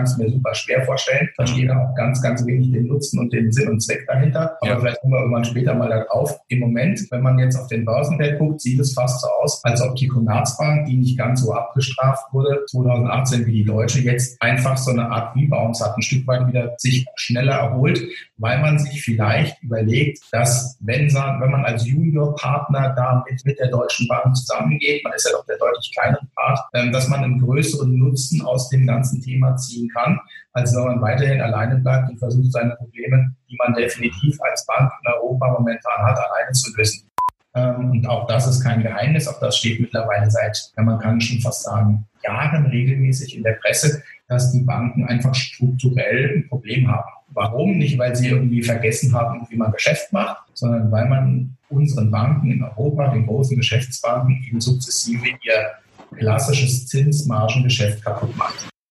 kann es mir super schwer vorstellen. Verstehe da auch ganz, ganz wenig den Nutzen und den Sinn und Zweck dahinter. Aber ja. vielleicht kommen wir irgendwann später mal darauf. Im Moment, wenn man jetzt auf den Börsenwert guckt, sieht es fast so aus, als ob die Commerzbank, die nicht ganz so abgestraft wurde, 2018 wie die Deutsche, jetzt einfach so eine Art Rebounds hat, ein Stück weit wieder sich schneller erholt, weil man sich vielleicht überlegt, dass wenn, wenn man als Junior-Partner da mit, mit der Deutschen Bank zusammengeht, man ist ja doch der deutlich kleinere Part, ähm, dass man einen größeren Nutzen aus dem ganzen Thema ziehen kann, als wenn man weiterhin alleine bleibt und versucht, seine Probleme, die man definitiv als Bank in Europa momentan hat, alleine zu lösen. Ähm, und auch das ist kein Geheimnis, auch das steht mittlerweile seit, man kann schon fast sagen, Jahren regelmäßig in der Presse, dass die Banken einfach strukturell ein Problem haben. Warum? Nicht, weil sie irgendwie vergessen haben, wie man Geschäft macht, sondern weil man unseren Banken in Europa, den großen Geschäftsbanken, eben sukzessive ihr klassisches Zinsmargengeschäft kaputt macht.